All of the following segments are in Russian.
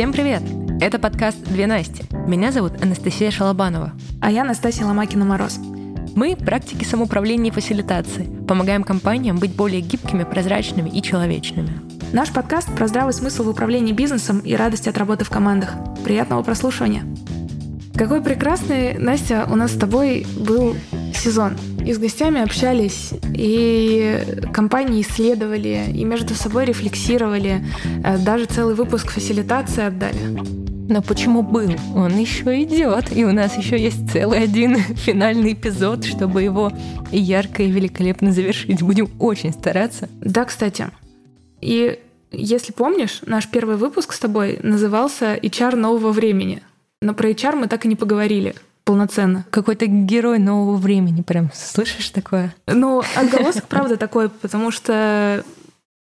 Всем привет! Это подкаст «Две Насти». Меня зовут Анастасия Шалобанова. А я Настасья Ломакина-Мороз. Мы – практики самоуправления и фасилитации. Помогаем компаниям быть более гибкими, прозрачными и человечными. Наш подкаст про здравый смысл в управлении бизнесом и радость от работы в командах. Приятного прослушивания! Какой прекрасный, Настя, у нас с тобой был сезон. И с гостями общались, и компании исследовали, и между собой рефлексировали. Э, даже целый выпуск фасилитации отдали. Но почему был? Он еще идет, и у нас еще есть целый один финальный эпизод, чтобы его ярко и великолепно завершить. Будем очень стараться. Да, кстати. И если помнишь, наш первый выпуск с тобой назывался «HR нового времени». Но про HR мы так и не поговорили полноценно. Какой-то герой нового времени, прям слышишь такое? Ну, отголосок, правда, такой, потому что,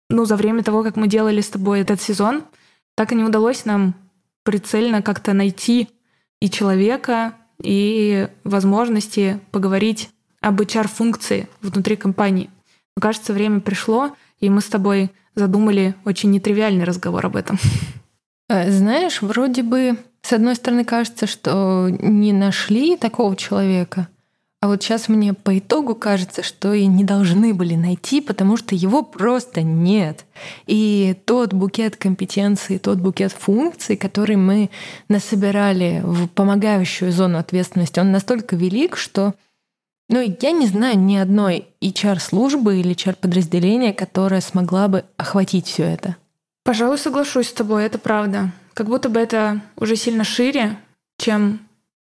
ну, за время того, как мы делали с тобой этот сезон, так и не удалось нам прицельно как-то найти и человека, и возможности поговорить об HR-функции внутри компании. Но, кажется, время пришло, и мы с тобой задумали очень нетривиальный разговор об этом. Э, знаешь, вроде бы с одной стороны, кажется, что не нашли такого человека, а вот сейчас мне по итогу кажется, что и не должны были найти, потому что его просто нет. И тот букет компетенций, тот букет функций, который мы насобирали в помогающую зону ответственности, он настолько велик, что ну, я не знаю ни одной HR-службы или HR-подразделения, которая смогла бы охватить все это. Пожалуй, соглашусь с тобой, это правда. Как будто бы это уже сильно шире, чем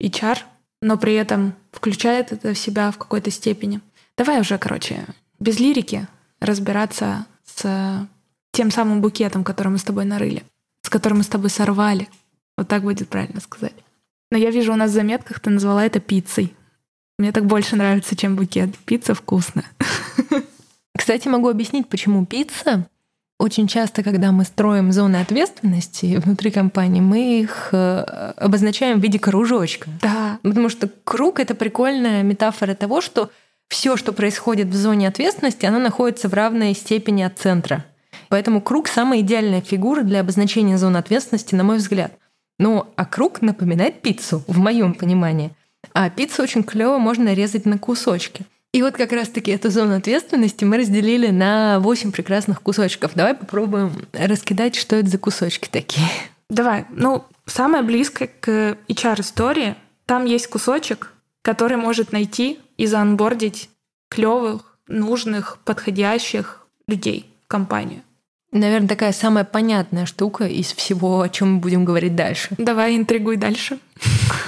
HR, но при этом включает это в себя в какой-то степени. Давай уже, короче, без лирики разбираться с тем самым букетом, который мы с тобой нарыли, с которым мы с тобой сорвали. Вот так будет правильно сказать. Но я вижу у нас в заметках, ты назвала это пиццей. Мне так больше нравится, чем букет. Пицца вкусная. Кстати, могу объяснить, почему пицца. Очень часто, когда мы строим зоны ответственности внутри компании, мы их э, обозначаем в виде кружочка. Да. Потому что круг — это прикольная метафора того, что все, что происходит в зоне ответственности, оно находится в равной степени от центра. Поэтому круг — самая идеальная фигура для обозначения зоны ответственности, на мой взгляд. Ну, а круг напоминает пиццу, в моем понимании. А пиццу очень клево можно резать на кусочки — и вот как раз-таки эту зону ответственности мы разделили на 8 прекрасных кусочков. Давай попробуем раскидать, что это за кусочки такие. Давай. Ну, самое близкое к HR-истории, там есть кусочек, который может найти и заанбордить клевых, нужных, подходящих людей в компанию. Наверное, такая самая понятная штука из всего, о чем мы будем говорить дальше. Давай, интригуй дальше.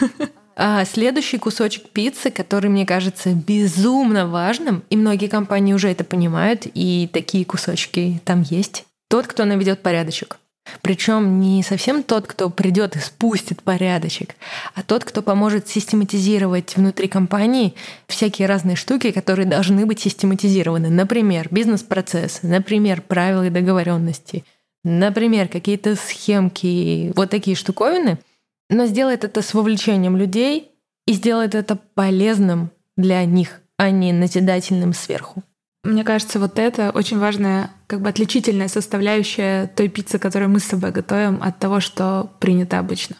А следующий кусочек пиццы, который мне кажется безумно важным, и многие компании уже это понимают, и такие кусочки там есть. Тот, кто наведет порядочек. Причем не совсем тот, кто придет и спустит порядочек, а тот, кто поможет систематизировать внутри компании всякие разные штуки, которые должны быть систематизированы. Например, бизнес-процессы, например, правила и договоренности, например, какие-то схемки, вот такие штуковины — но сделает это с вовлечением людей и сделает это полезным для них, а не назидательным сверху. Мне кажется, вот это очень важная, как бы отличительная составляющая той пиццы, которую мы с тобой готовим, от того, что принято обычно.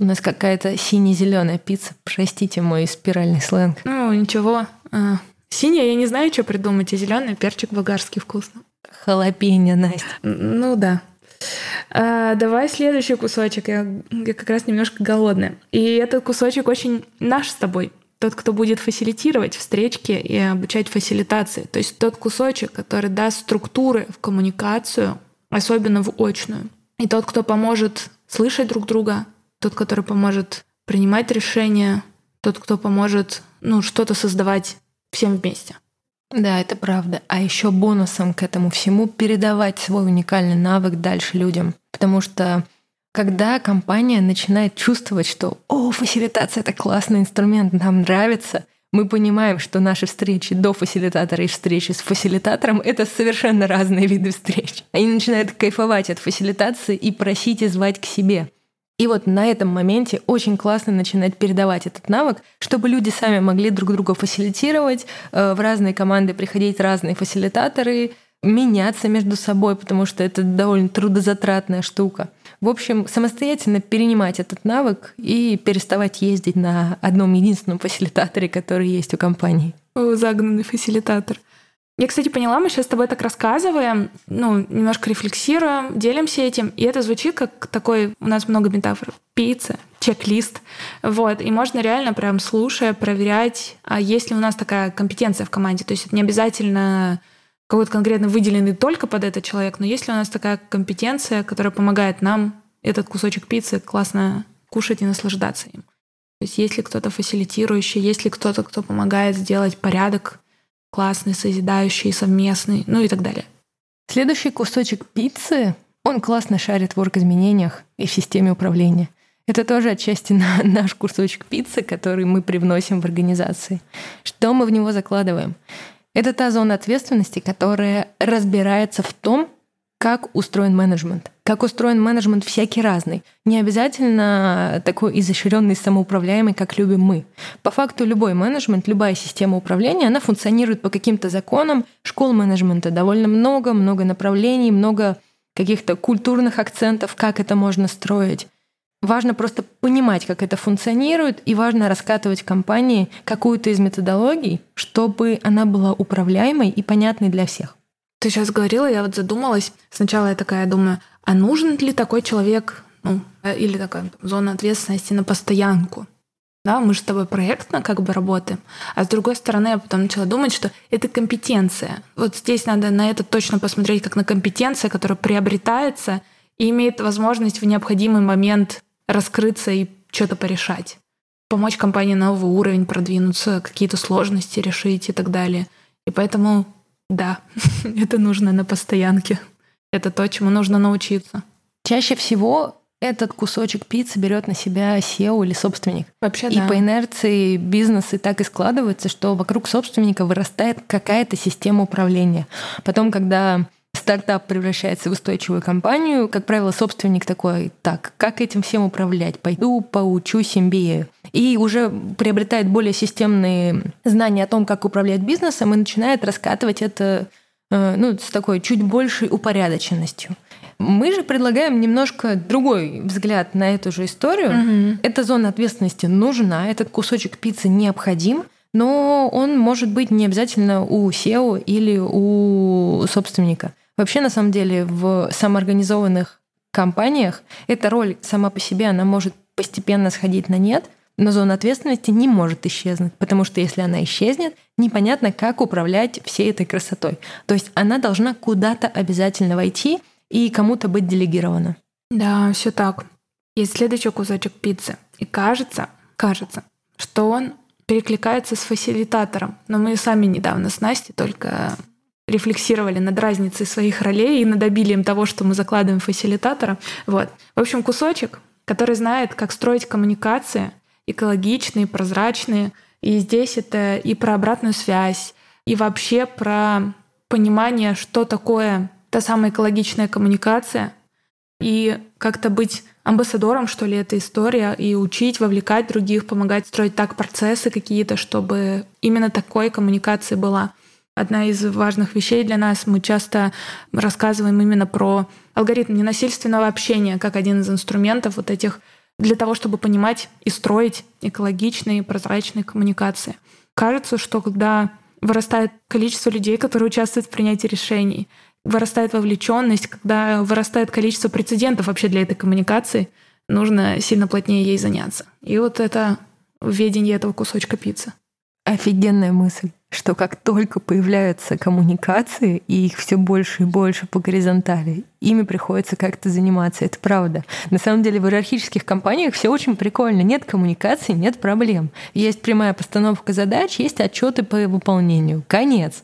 У нас какая-то сине-зеленая пицца. Простите мой спиральный сленг. Ну, ничего. А, синяя, я не знаю, что придумать, а зеленый перчик болгарский вкусно. Халапеньо, Настя. Ну да. А, давай следующий кусочек. Я, я как раз немножко голодная. И этот кусочек очень наш с тобой. Тот, кто будет фасилитировать встречки и обучать фасилитации. То есть тот кусочек, который даст структуры в коммуникацию, особенно в очную. И тот, кто поможет слышать друг друга, тот, который поможет принимать решения, тот, кто поможет ну, что-то создавать всем вместе. Да, это правда. А еще бонусом к этому всему передавать свой уникальный навык дальше людям. Потому что когда компания начинает чувствовать, что «О, фасилитация — это классный инструмент, нам нравится», мы понимаем, что наши встречи до фасилитатора и встречи с фасилитатором — это совершенно разные виды встреч. Они начинают кайфовать от фасилитации и просить и звать к себе. И вот на этом моменте очень классно начинать передавать этот навык, чтобы люди сами могли друг друга фасилитировать, э, в разные команды приходить разные фасилитаторы, меняться между собой, потому что это довольно трудозатратная штука. В общем, самостоятельно перенимать этот навык и переставать ездить на одном единственном фасилитаторе, который есть у компании. Загнанный фасилитатор. Я, кстати, поняла, мы сейчас с тобой так рассказываем, ну, немножко рефлексируем, делимся этим, и это звучит как такой, у нас много метафор, пицца, чек-лист, вот, и можно реально прям слушая, проверять, а есть ли у нас такая компетенция в команде, то есть это не обязательно какой-то конкретно выделенный только под этот человек, но есть ли у нас такая компетенция, которая помогает нам этот кусочек пиццы классно кушать и наслаждаться им. То есть есть ли кто-то фасилитирующий, есть ли кто-то, кто помогает сделать порядок классный, созидающий, совместный, ну и так далее. Следующий кусочек пиццы, он классно шарит в орг-изменениях и в системе управления. Это тоже отчасти на наш кусочек пиццы, который мы привносим в организации. Что мы в него закладываем? Это та зона ответственности, которая разбирается в том, как устроен менеджмент. Как устроен менеджмент всякий разный. Не обязательно такой изощренный, самоуправляемый, как любим мы. По факту любой менеджмент, любая система управления, она функционирует по каким-то законам. Школ менеджмента довольно много, много направлений, много каких-то культурных акцентов, как это можно строить. Важно просто понимать, как это функционирует, и важно раскатывать компании какую-то из методологий, чтобы она была управляемой и понятной для всех. Ты сейчас говорила, я вот задумалась. Сначала я такая думаю, а нужен ли такой человек, ну, э, или такая зона ответственности на постоянку? Да, мы же с тобой проектно как бы работаем. А с другой стороны, я потом начала думать, что это компетенция. Вот здесь надо на это точно посмотреть как на компетенция, которая приобретается и имеет возможность в необходимый момент раскрыться и что-то порешать. Помочь компании на новый уровень продвинуться, какие-то сложности решить и так далее. И поэтому да, это нужно на постоянке. Это то, чему нужно научиться. Чаще всего этот кусочек пиццы берет на себя SEO или собственник. Вообще, и да. по инерции бизнесы так и складываются, что вокруг собственника вырастает какая-то система управления. Потом, когда стартап превращается в устойчивую компанию, как правило, собственник такой, так, как этим всем управлять? Пойду поучусь MBA. И уже приобретает более системные знания о том, как управлять бизнесом, и начинает раскатывать это э, ну, с такой чуть большей упорядоченностью. Мы же предлагаем немножко другой взгляд на эту же историю. Угу. Эта зона ответственности нужна, этот кусочек пиццы необходим, но он может быть не обязательно у SEO или у собственника. Вообще, на самом деле, в самоорганизованных компаниях эта роль сама по себе, она может постепенно сходить на нет, но зона ответственности не может исчезнуть, потому что если она исчезнет, непонятно, как управлять всей этой красотой. То есть она должна куда-то обязательно войти и кому-то быть делегирована. Да, все так. Есть следующий кусочек пиццы. И кажется, кажется, что он перекликается с фасилитатором. Но мы сами недавно с Настей только рефлексировали над разницей своих ролей и над обилием того, что мы закладываем в фасилитатора. Вот. В общем, кусочек, который знает, как строить коммуникации, экологичные, прозрачные. И здесь это и про обратную связь, и вообще про понимание, что такое та самая экологичная коммуникация, и как-то быть амбассадором, что ли, этой истории, и учить, вовлекать других, помогать строить так процессы какие-то, чтобы именно такой коммуникации была. Одна из важных вещей для нас, мы часто рассказываем именно про алгоритм ненасильственного общения как один из инструментов вот этих для того, чтобы понимать и строить экологичные, прозрачные коммуникации. Кажется, что когда вырастает количество людей, которые участвуют в принятии решений, вырастает вовлеченность, когда вырастает количество прецедентов вообще для этой коммуникации, нужно сильно плотнее ей заняться. И вот это введение этого кусочка пиццы. Офигенная мысль, что как только появляются коммуникации, и их все больше и больше по горизонтали, ими приходится как-то заниматься. Это правда. На самом деле в иерархических компаниях все очень прикольно. Нет коммуникации, нет проблем. Есть прямая постановка задач, есть отчеты по выполнению. Конец.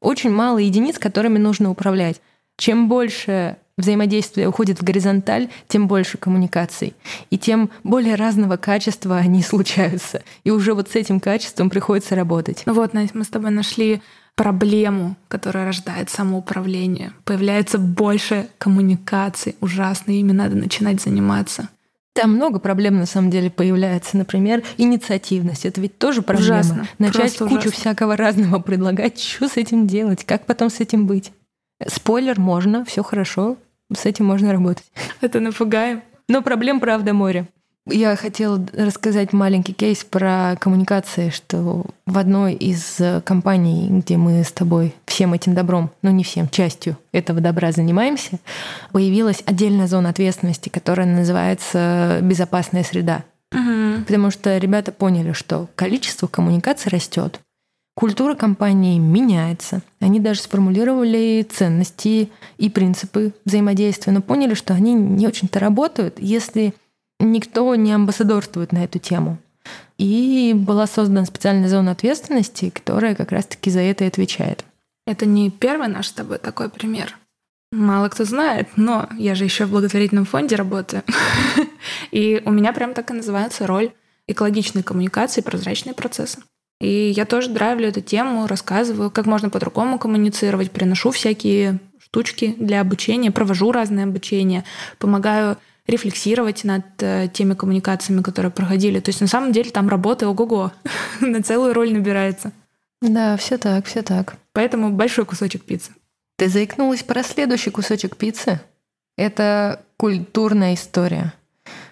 Очень мало единиц, которыми нужно управлять. Чем больше взаимодействие уходит в горизонталь, тем больше коммуникаций. И тем более разного качества они случаются. И уже вот с этим качеством приходится работать. Ну вот, Настя, мы с тобой нашли проблему, которая рождает самоуправление. Появляется больше коммуникаций. Ужасно, ими надо начинать заниматься. Там много проблем на самом деле появляется. Например, инициативность. Это ведь тоже проблема. Ужасно. Начать Просто кучу ужасно. всякого разного предлагать. Что с этим делать? Как потом с этим быть? Спойлер, можно, все хорошо, с этим можно работать. Это напугаем. Но проблем, правда, море. Я хотела рассказать маленький кейс про коммуникации, что в одной из компаний, где мы с тобой всем этим добром, ну не всем, частью этого добра занимаемся, появилась отдельная зона ответственности, которая называется «безопасная среда». Угу. Потому что ребята поняли, что количество коммуникаций растет, культура компании меняется. Они даже сформулировали ценности и принципы взаимодействия, но поняли, что они не очень-то работают, если никто не амбассадорствует на эту тему. И была создана специальная зона ответственности, которая как раз-таки за это и отвечает. Это не первый наш с тобой такой пример. Мало кто знает, но я же еще в благотворительном фонде работаю. И у меня прям так и называется роль экологичной коммуникации, прозрачные процессы. И я тоже драйвлю эту тему, рассказываю, как можно по-другому коммуницировать, приношу всякие штучки для обучения, провожу разные обучения, помогаю рефлексировать над э, теми коммуникациями, которые проходили. То есть на самом деле там работа ого-го, на целую роль набирается. Да, все так, все так. Поэтому большой кусочек пиццы. Ты заикнулась про следующий кусочек пиццы. Это культурная история.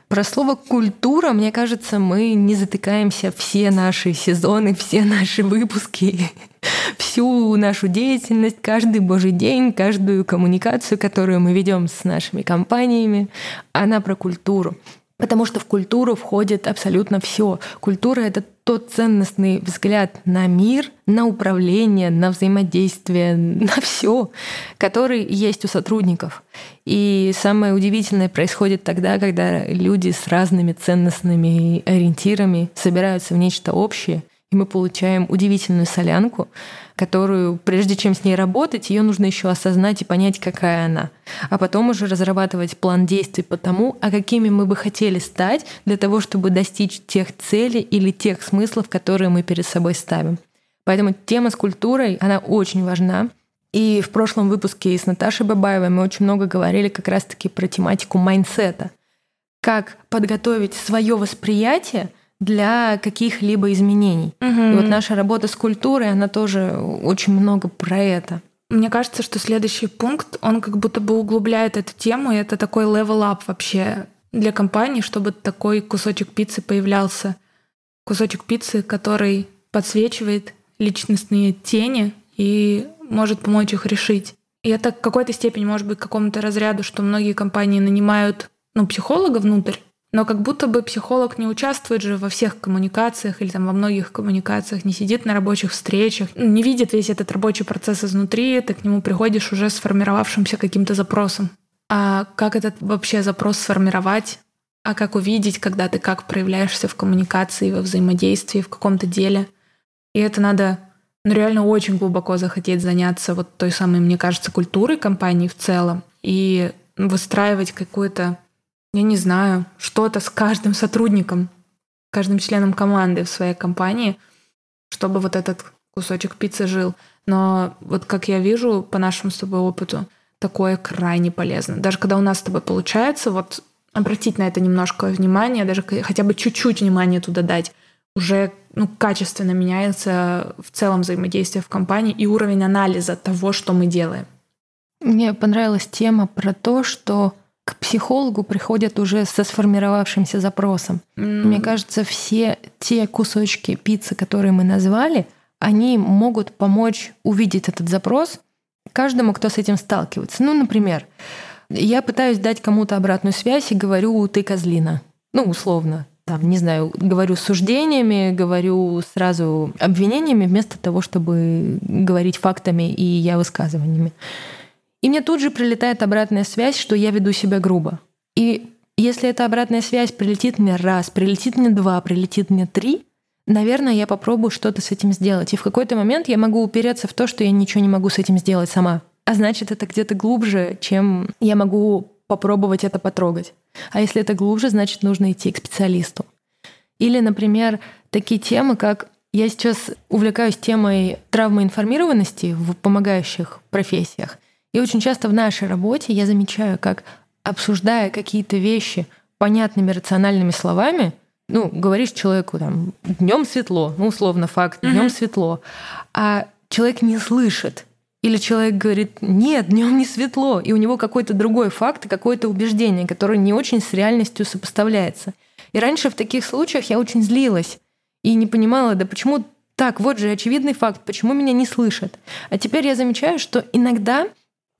Про слово «культура», мне кажется, мы не затыкаемся все наши сезоны, все наши выпуски, всю нашу деятельность, каждый божий день, каждую коммуникацию, которую мы ведем с нашими компаниями, она про культуру. Потому что в культуру входит абсолютно все. Культура это тот ценностный взгляд на мир, на управление, на взаимодействие, на все, который есть у сотрудников. И самое удивительное происходит тогда, когда люди с разными ценностными ориентирами собираются в нечто общее, и мы получаем удивительную солянку, которую, прежде чем с ней работать, ее нужно еще осознать и понять, какая она. А потом уже разрабатывать план действий по тому, а какими мы бы хотели стать для того, чтобы достичь тех целей или тех смыслов, которые мы перед собой ставим. Поэтому тема с культурой, она очень важна. И в прошлом выпуске с Наташей Бабаевой мы очень много говорили как раз-таки про тематику майнсета. Как подготовить свое восприятие для каких-либо изменений. Угу. И вот наша работа с культурой, она тоже очень много про это. Мне кажется, что следующий пункт, он как будто бы углубляет эту тему, и это такой up вообще для компании, чтобы такой кусочек пиццы появлялся. Кусочек пиццы, который подсвечивает личностные тени и может помочь их решить. И это в какой-то степени может быть к какому-то разряду, что многие компании нанимают ну, психолога внутрь, но как будто бы психолог не участвует же во всех коммуникациях или там во многих коммуникациях, не сидит на рабочих встречах, не видит весь этот рабочий процесс изнутри, ты к нему приходишь уже сформировавшимся каким-то запросом. А как этот вообще запрос сформировать? А как увидеть, когда ты как проявляешься в коммуникации, во взаимодействии, в каком-то деле? И это надо ну, реально очень глубоко захотеть заняться вот той самой, мне кажется, культурой компании в целом и выстраивать какую-то я не знаю, что-то с каждым сотрудником, каждым членом команды в своей компании, чтобы вот этот кусочек пиццы жил. Но вот как я вижу по нашему с тобой опыту, такое крайне полезно. Даже когда у нас с тобой получается, вот обратить на это немножко внимание, даже хотя бы чуть-чуть внимания туда дать, уже ну, качественно меняется в целом взаимодействие в компании и уровень анализа того, что мы делаем. Мне понравилась тема про то, что к психологу приходят уже со сформировавшимся запросом. Mm. Мне кажется, все те кусочки пиццы, которые мы назвали, они могут помочь увидеть этот запрос каждому, кто с этим сталкивается. Ну, например, я пытаюсь дать кому-то обратную связь и говорю «ты козлина». Ну, условно. Там, не знаю, говорю суждениями, говорю сразу обвинениями вместо того, чтобы говорить фактами и я высказываниями. И мне тут же прилетает обратная связь, что я веду себя грубо. И если эта обратная связь прилетит мне раз, прилетит мне два, прилетит мне три, наверное, я попробую что-то с этим сделать. И в какой-то момент я могу упереться в то, что я ничего не могу с этим сделать сама. А значит, это где-то глубже, чем я могу попробовать это потрогать. А если это глубже, значит, нужно идти к специалисту. Или, например, такие темы, как я сейчас увлекаюсь темой травмоинформированности в помогающих профессиях. И очень часто в нашей работе я замечаю, как обсуждая какие-то вещи понятными рациональными словами, ну, говоришь человеку там днем светло, ну, условно факт, днем mm-hmm. светло, а человек не слышит. Или человек говорит, нет, днем не светло, и у него какой-то другой факт какое-то убеждение, которое не очень с реальностью сопоставляется. И раньше в таких случаях я очень злилась и не понимала, да почему так, вот же очевидный факт, почему меня не слышат. А теперь я замечаю, что иногда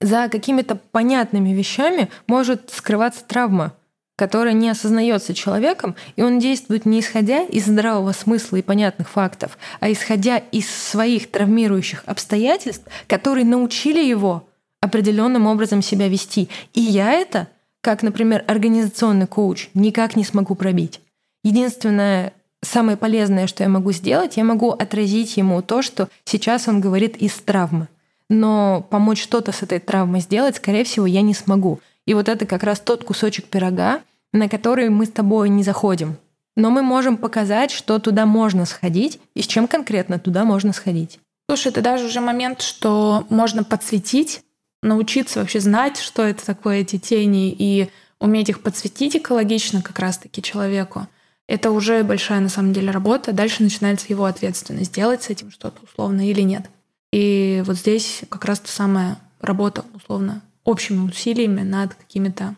за какими-то понятными вещами может скрываться травма, которая не осознается человеком, и он действует не исходя из здравого смысла и понятных фактов, а исходя из своих травмирующих обстоятельств, которые научили его определенным образом себя вести. И я это, как, например, организационный коуч, никак не смогу пробить. Единственное, самое полезное, что я могу сделать, я могу отразить ему то, что сейчас он говорит из травмы. Но помочь что-то с этой травмой сделать, скорее всего, я не смогу. И вот это как раз тот кусочек пирога, на который мы с тобой не заходим. Но мы можем показать, что туда можно сходить и с чем конкретно туда можно сходить. Слушай, это даже уже момент, что можно подсветить, научиться вообще знать, что это такое эти тени, и уметь их подсветить экологично как раз-таки человеку. Это уже большая на самом деле работа. Дальше начинается его ответственность, делать с этим что-то условно или нет. И вот здесь как раз та самая работа условно общими усилиями над какими-то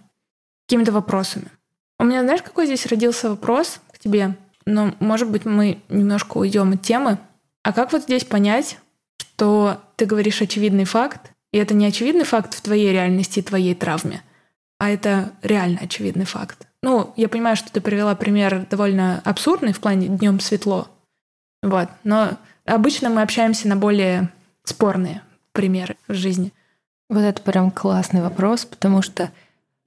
какими-то вопросами. У меня, знаешь, какой здесь родился вопрос к тебе? Но, может быть, мы немножко уйдем от темы. А как вот здесь понять, что ты говоришь очевидный факт, и это не очевидный факт в твоей реальности и твоей травме, а это реально очевидный факт? Ну, я понимаю, что ты привела пример довольно абсурдный в плане днем светло. Вот. Но обычно мы общаемся на более спорные примеры в жизни. Вот это прям классный вопрос, потому что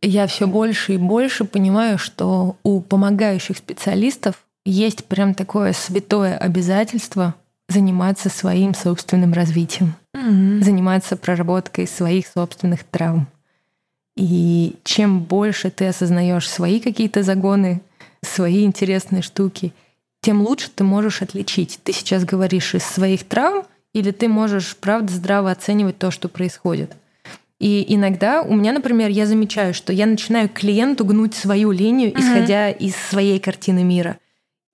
я все больше и больше понимаю, что у помогающих специалистов есть прям такое святое обязательство заниматься своим собственным развитием, mm-hmm. заниматься проработкой своих собственных травм. И чем больше ты осознаешь свои какие-то загоны, свои интересные штуки, тем лучше ты можешь отличить. Ты сейчас говоришь из своих травм, или ты можешь, правда, здраво оценивать то, что происходит. И иногда у меня, например, я замечаю, что я начинаю клиенту гнуть свою линию, mm-hmm. исходя из своей картины мира.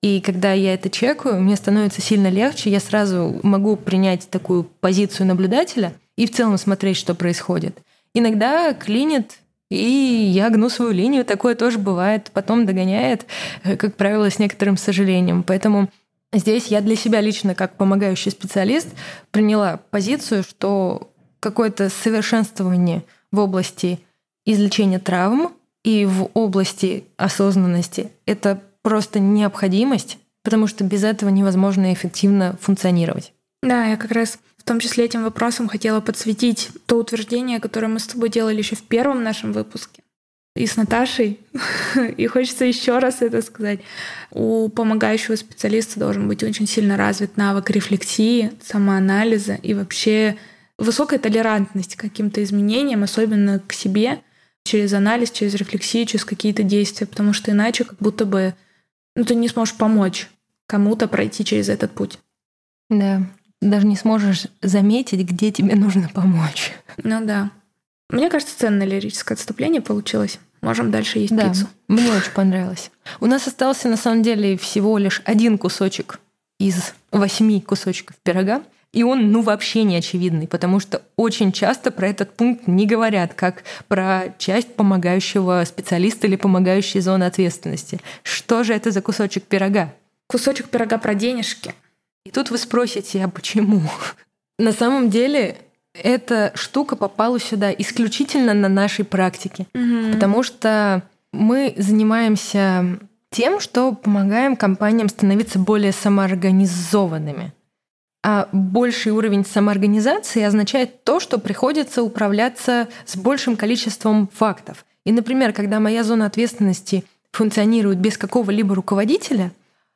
И когда я это чекаю, мне становится сильно легче, я сразу могу принять такую позицию наблюдателя и в целом смотреть, что происходит. Иногда клинит, и я гну свою линию, такое тоже бывает, потом догоняет, э, как правило, с некоторым сожалением. Поэтому здесь я для себя лично, как помогающий специалист, приняла позицию, что какое-то совершенствование в области излечения травм и в области осознанности — это просто необходимость, потому что без этого невозможно эффективно функционировать. Да, я как раз в том числе этим вопросом хотела подсветить то утверждение, которое мы с тобой делали еще в первом нашем выпуске и с Наташей. и хочется еще раз это сказать. У помогающего специалиста должен быть очень сильно развит навык рефлексии, самоанализа и вообще высокая толерантность к каким-то изменениям, особенно к себе, через анализ, через рефлексию, через какие-то действия, потому что иначе как будто бы ну, ты не сможешь помочь кому-то пройти через этот путь. Да, даже не сможешь заметить, где тебе нужно помочь. Ну да. Мне кажется, ценное лирическое отступление получилось. Можем дальше есть да, пиццу. Мне очень понравилось. У нас остался на самом деле всего лишь один кусочек из восьми кусочков пирога. И он, ну, вообще не очевидный, потому что очень часто про этот пункт не говорят, как про часть помогающего специалиста или помогающей зоны ответственности. Что же это за кусочек пирога? Кусочек пирога про денежки. И тут вы спросите, а почему? На самом деле эта штука попала сюда исключительно на нашей практике, угу. потому что мы занимаемся тем, что помогаем компаниям становиться более самоорганизованными. А больший уровень самоорганизации означает то, что приходится управляться с большим количеством фактов. И, например, когда моя зона ответственности функционирует без какого-либо руководителя,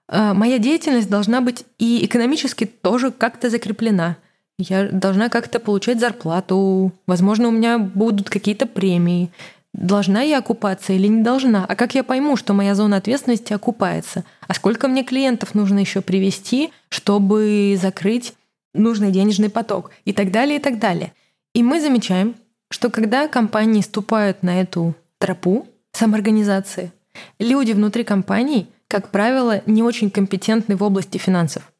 э, моя деятельность должна быть и экономически тоже как-то закреплена. Я должна как-то получать зарплату, возможно, у меня будут какие-то премии, Должна я окупаться или не должна? А как я пойму, что моя зона ответственности окупается? А сколько мне клиентов нужно еще привести, чтобы закрыть нужный денежный поток? И так далее, и так далее. И мы замечаем, что когда компании ступают на эту тропу самоорганизации, люди внутри компаний, как правило, не очень компетентны в области финансов.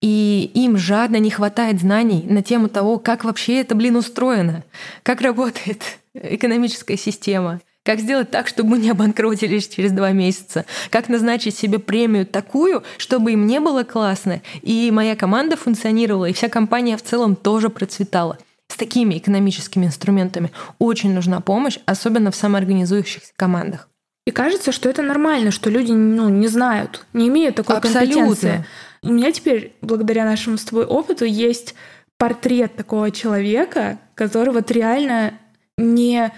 И им жадно не хватает знаний на тему того, как вообще это, блин, устроено, как работает экономическая система, как сделать так, чтобы мы не обанкротились через два месяца? Как назначить себе премию такую, чтобы им не было классно, и моя команда функционировала, и вся компания в целом тоже процветала? С такими экономическими инструментами очень нужна помощь, особенно в самоорганизующихся командах. И кажется, что это нормально, что люди ну, не знают, не имеют такой Абсолютно. компетенции. У меня теперь, благодаря нашему с тобой опыту, есть портрет такого человека, который вот реально не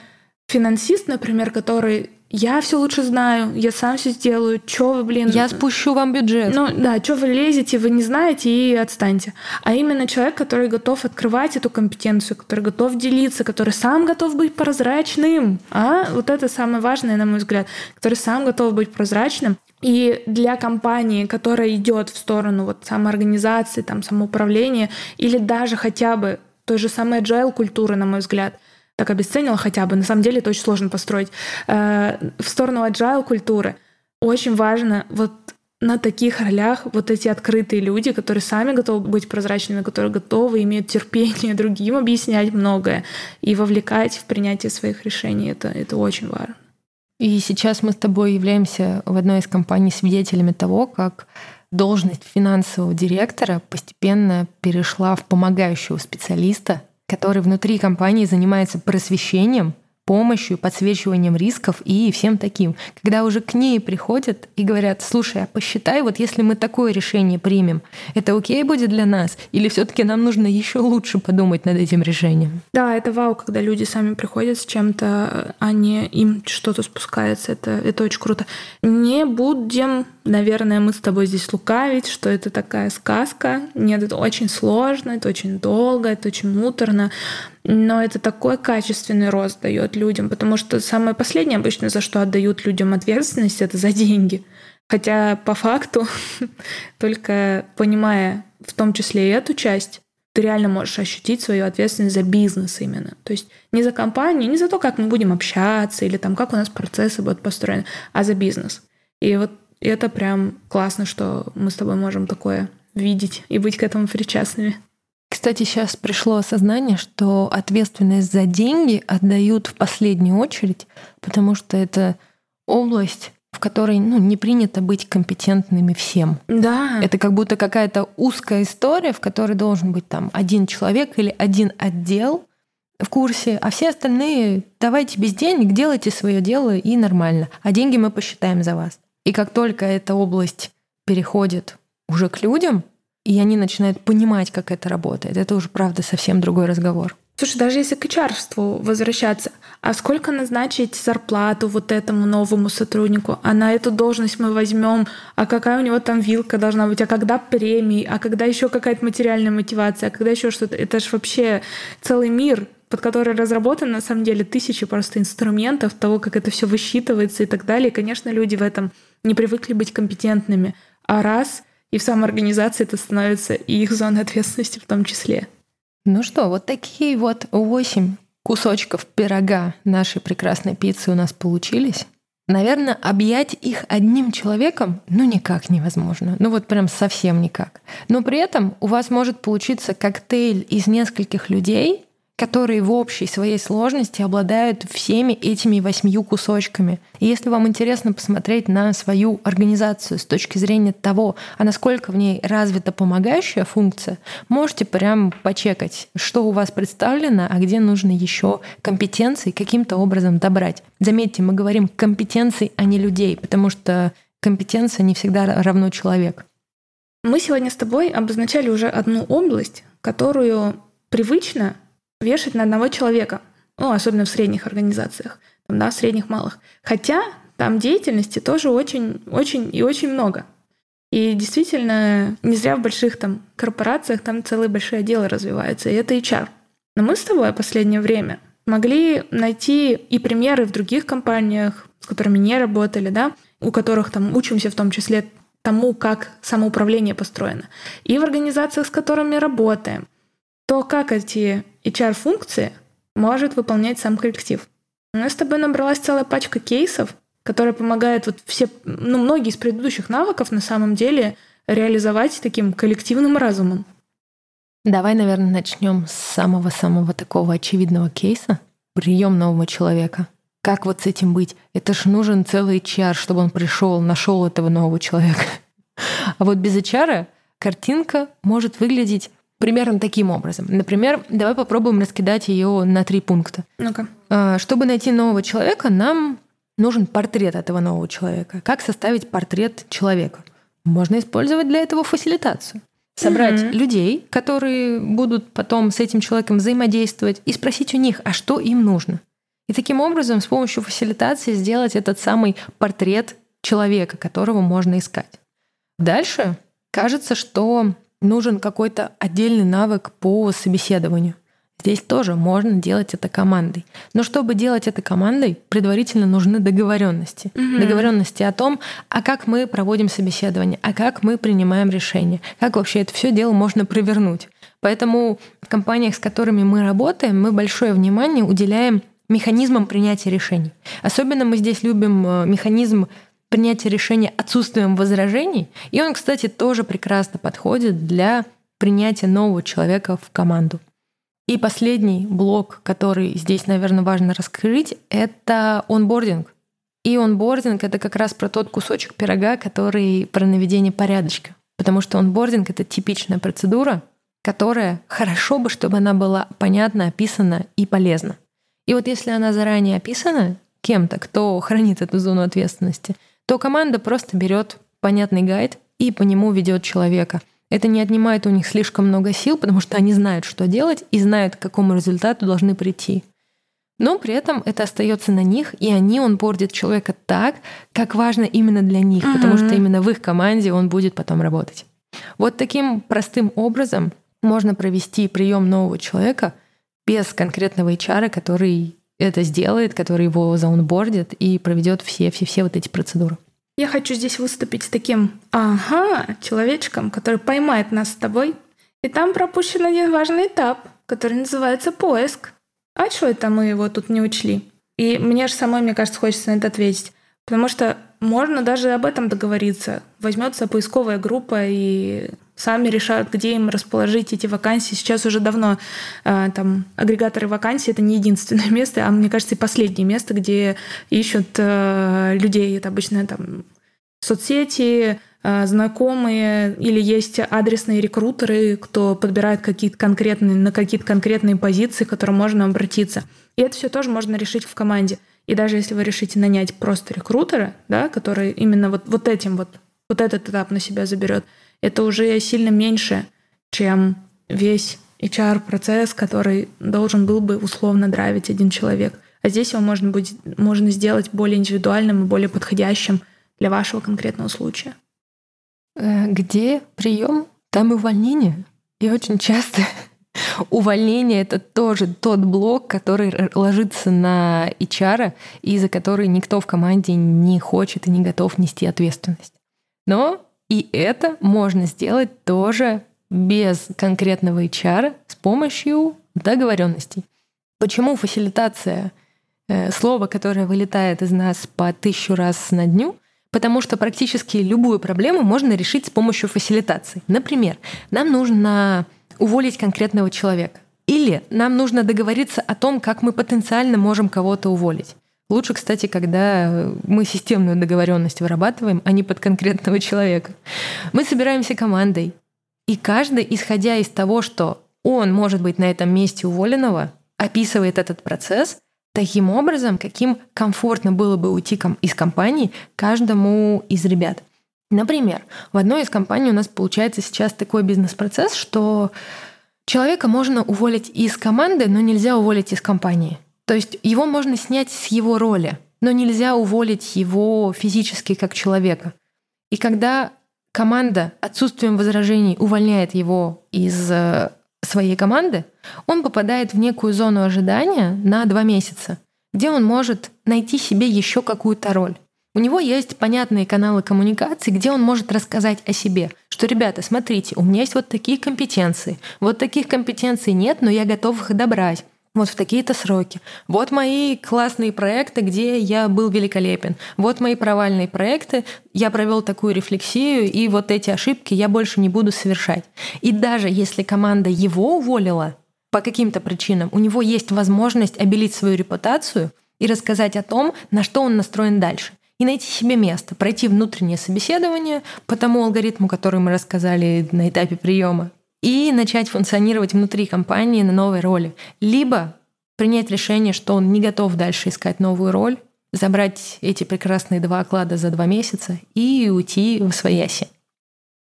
финансист, например, который я все лучше знаю, я сам все сделаю, чё вы, блин... Я спущу вам бюджет. Ну да, чё вы лезете, вы не знаете и отстаньте. А именно человек, который готов открывать эту компетенцию, который готов делиться, который сам готов быть прозрачным. А вот это самое важное, на мой взгляд, который сам готов быть прозрачным. И для компании, которая идет в сторону вот самоорганизации, там, самоуправления, или даже хотя бы той же самой agile культуры, на мой взгляд, так обесценила хотя бы. На самом деле это очень сложно построить. Э, в сторону agile культуры очень важно вот на таких ролях вот эти открытые люди, которые сами готовы быть прозрачными, которые готовы, имеют терпение другим объяснять многое и вовлекать в принятие своих решений. Это, это очень важно. И сейчас мы с тобой являемся в одной из компаний свидетелями того, как должность финансового директора постепенно перешла в помогающего специалиста, который внутри компании занимается просвещением, помощью, подсвечиванием рисков и всем таким. Когда уже к ней приходят и говорят, слушай, а посчитай, вот если мы такое решение примем, это окей будет для нас? Или все таки нам нужно еще лучше подумать над этим решением? Да, это вау, когда люди сами приходят с чем-то, а не им что-то спускается. Это, это очень круто. Не будем, наверное, мы с тобой здесь лукавить, что это такая сказка. Нет, это очень сложно, это очень долго, это очень муторно но это такой качественный рост дает людям, потому что самое последнее обычно, за что отдают людям ответственность, это за деньги. Хотя по факту, только понимая в том числе и эту часть, ты реально можешь ощутить свою ответственность за бизнес именно. То есть не за компанию, не за то, как мы будем общаться или там, как у нас процессы будут построены, а за бизнес. И вот это прям классно, что мы с тобой можем такое видеть и быть к этому причастными. Кстати, сейчас пришло осознание, что ответственность за деньги отдают в последнюю очередь, потому что это область, в которой ну, не принято быть компетентными всем. Да. Это как будто какая-то узкая история, в которой должен быть там один человек или один отдел в курсе, а все остальные давайте без денег, делайте свое дело и нормально. А деньги мы посчитаем за вас. И как только эта область переходит уже к людям, и они начинают понимать, как это работает. Это уже, правда, совсем другой разговор. Слушай, даже если к HR возвращаться, а сколько назначить зарплату вот этому новому сотруднику? А на эту должность мы возьмем, а какая у него там вилка должна быть, а когда премии, а когда еще какая-то материальная мотивация, а когда еще что-то? Это же вообще целый мир, под который разработан на самом деле тысячи просто инструментов того, как это все высчитывается и так далее. И, конечно, люди в этом не привыкли быть компетентными. А раз и в самоорганизации это становится и их зоной ответственности в том числе. Ну что, вот такие вот восемь кусочков пирога нашей прекрасной пиццы у нас получились. Наверное, объять их одним человеком, ну, никак невозможно. Ну, вот прям совсем никак. Но при этом у вас может получиться коктейль из нескольких людей, которые в общей своей сложности обладают всеми этими восьмью кусочками. И если вам интересно посмотреть на свою организацию с точки зрения того, а насколько в ней развита помогающая функция, можете прям почекать, что у вас представлено, а где нужно еще компетенции каким-то образом добрать. Заметьте, мы говорим компетенции, а не людей, потому что компетенция не всегда равно человек. Мы сегодня с тобой обозначали уже одну область, которую привычно вешать на одного человека, ну, особенно в средних организациях, там, да, средних малых. Хотя там деятельности тоже очень, очень и очень много. И действительно, не зря в больших там корпорациях там целые большие отделы развиваются, и это HR. Но мы с тобой в последнее время могли найти и примеры в других компаниях, с которыми не работали, да, у которых там учимся в том числе тому, как самоуправление построено, и в организациях, с которыми работаем, то как эти HR-функции может выполнять сам коллектив. У нас с тобой набралась целая пачка кейсов, которая помогает вот все, ну, многие из предыдущих навыков на самом деле реализовать таким коллективным разумом. Давай, наверное, начнем с самого-самого такого очевидного кейса прием нового человека. Как вот с этим быть? Это ж нужен целый HR, чтобы он пришел, нашел этого нового человека. А вот без HR картинка может выглядеть примерно таким образом. Например, давай попробуем раскидать ее на три пункта. Ну-ка. А, чтобы найти нового человека, нам нужен портрет этого нового человека. Как составить портрет человека? Можно использовать для этого фасилитацию. Собрать mm-hmm. людей, которые будут потом с этим человеком взаимодействовать, и спросить у них, а что им нужно. И таким образом, с помощью фасилитации сделать этот самый портрет человека, которого можно искать. Дальше кажется, что нужен какой-то отдельный навык по собеседованию. Здесь тоже можно делать это командой. Но чтобы делать это командой, предварительно нужны договоренности. Угу. Договоренности о том, а как мы проводим собеседование, а как мы принимаем решения, как вообще это все дело можно провернуть. Поэтому в компаниях, с которыми мы работаем, мы большое внимание уделяем механизмам принятия решений. Особенно мы здесь любим э, механизм принятия решения отсутствием возражений. И он, кстати, тоже прекрасно подходит для принятия нового человека в команду. И последний блок, который здесь, наверное, важно раскрыть, это онбординг. И онбординг — это как раз про тот кусочек пирога, который про наведение порядочка. Потому что онбординг — это типичная процедура, которая хорошо бы, чтобы она была понятна, описана и полезна. И вот если она заранее описана кем-то, кто хранит эту зону ответственности, то команда просто берет понятный гайд и по нему ведет человека. Это не отнимает у них слишком много сил, потому что они знают, что делать и знают, к какому результату должны прийти. Но при этом это остается на них, и они он бордит человека так, как важно именно для них, uh-huh. потому что именно в их команде он будет потом работать. Вот таким простым образом можно провести прием нового человека без конкретного HR, который это сделает, который его заунбордит и проведет все-все-все вот эти процедуры. Я хочу здесь выступить с таким «ага» человечком, который поймает нас с тобой. И там пропущен один важный этап, который называется поиск. А что это мы его тут не учли? И мне же самой, мне кажется, хочется на это ответить. Потому что можно даже об этом договориться. Возьмется поисковая группа и сами решают, где им расположить эти вакансии. Сейчас уже давно э, там агрегаторы вакансий это не единственное место, а мне кажется, и последнее место, где ищут э, людей. Это обычно там соцсети, э, знакомые или есть адресные рекрутеры, кто подбирает какие-то конкретные, на какие-то конкретные позиции, к которым можно обратиться. И это все тоже можно решить в команде. И даже если вы решите нанять просто рекрутера, да, который именно вот, вот этим вот, вот этот этап на себя заберет, это уже сильно меньше, чем весь HR-процесс, который должен был бы условно драйвить один человек. А здесь его можно, будет, можно сделать более индивидуальным и более подходящим для вашего конкретного случая. Э, где прием, там и увольнение. И очень часто увольнение — это тоже тот блок, который ложится на HR, и за который никто в команде не хочет и не готов нести ответственность. Но и это можно сделать тоже без конкретного HR с помощью договоренностей. Почему фасилитация э, слово, которое вылетает из нас по тысячу раз на дню? Потому что практически любую проблему можно решить с помощью фасилитации. Например, нам нужно уволить конкретного человека. Или нам нужно договориться о том, как мы потенциально можем кого-то уволить. Лучше, кстати, когда мы системную договоренность вырабатываем, а не под конкретного человека. Мы собираемся командой, и каждый, исходя из того, что он может быть на этом месте уволенного, описывает этот процесс таким образом, каким комфортно было бы уйти из компании каждому из ребят. Например, в одной из компаний у нас получается сейчас такой бизнес-процесс, что человека можно уволить из команды, но нельзя уволить из компании. То есть его можно снять с его роли, но нельзя уволить его физически как человека. И когда команда отсутствием возражений увольняет его из э, своей команды, он попадает в некую зону ожидания на два месяца, где он может найти себе еще какую-то роль. У него есть понятные каналы коммуникации, где он может рассказать о себе, что, ребята, смотрите, у меня есть вот такие компетенции, вот таких компетенций нет, но я готов их добрать. вот в такие-то сроки. Вот мои классные проекты, где я был великолепен. Вот мои провальные проекты, я провел такую рефлексию, и вот эти ошибки я больше не буду совершать. И даже если команда его уволила по каким-то причинам, у него есть возможность обелить свою репутацию и рассказать о том, на что он настроен дальше и найти себе место, пройти внутреннее собеседование по тому алгоритму, который мы рассказали на этапе приема, и начать функционировать внутри компании на новой роли. Либо принять решение, что он не готов дальше искать новую роль, забрать эти прекрасные два оклада за два месяца и уйти в свояси.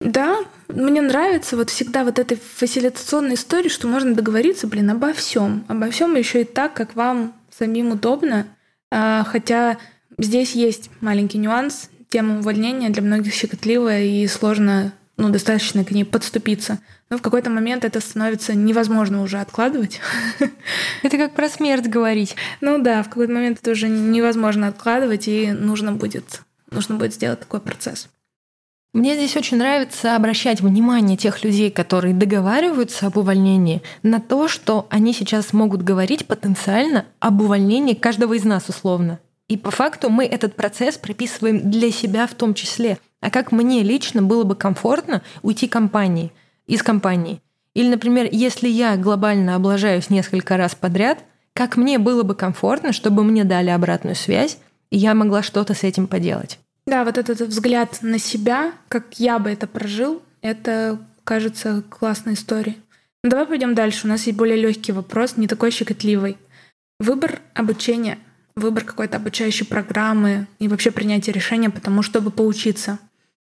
Да, мне нравится вот всегда вот этой фасилитационной истории, что можно договориться, блин, обо всем. Обо всем еще и так, как вам самим удобно. А, хотя здесь есть маленький нюанс. Тема увольнения для многих щекотливая и сложно ну, достаточно к ней подступиться. Но в какой-то момент это становится невозможно уже откладывать. Это как про смерть говорить. Ну да, в какой-то момент это уже невозможно откладывать, и нужно будет, нужно будет сделать такой процесс. Мне здесь очень нравится обращать внимание тех людей, которые договариваются об увольнении, на то, что они сейчас могут говорить потенциально об увольнении каждого из нас условно. И по факту мы этот процесс прописываем для себя в том числе. А как мне лично было бы комфортно уйти компании, из компании? Или, например, если я глобально облажаюсь несколько раз подряд, как мне было бы комфортно, чтобы мне дали обратную связь, и я могла что-то с этим поделать? Да, вот этот взгляд на себя, как я бы это прожил, это, кажется, классная история. Ну, давай пойдем дальше. У нас есть более легкий вопрос, не такой щекотливый. Выбор обучения — выбор какой-то обучающей программы и вообще принятие решения по тому, чтобы поучиться.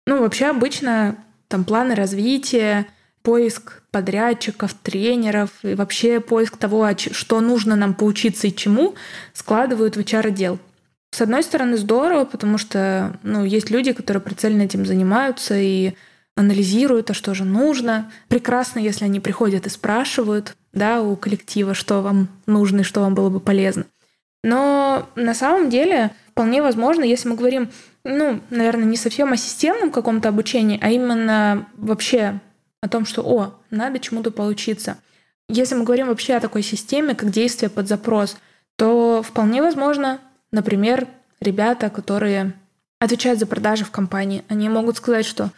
Ну, вообще обычно там планы развития, поиск подрядчиков, тренеров и вообще поиск того, что нужно нам поучиться и чему, складывают в HR-отдел. С одной стороны, здорово, потому что ну, есть люди, которые прицельно этим занимаются и анализируют, а что же нужно. Прекрасно, если они приходят и спрашивают да, у коллектива, что вам нужно и что вам было бы полезно. Но на самом деле вполне возможно, если мы говорим, ну, наверное, не совсем о системном каком-то обучении, а именно вообще о том, что, о, надо чему-то поучиться. Если мы говорим вообще о такой системе, как действие под запрос, то вполне возможно, например, ребята, которые отвечают за продажи в компании, они могут сказать, что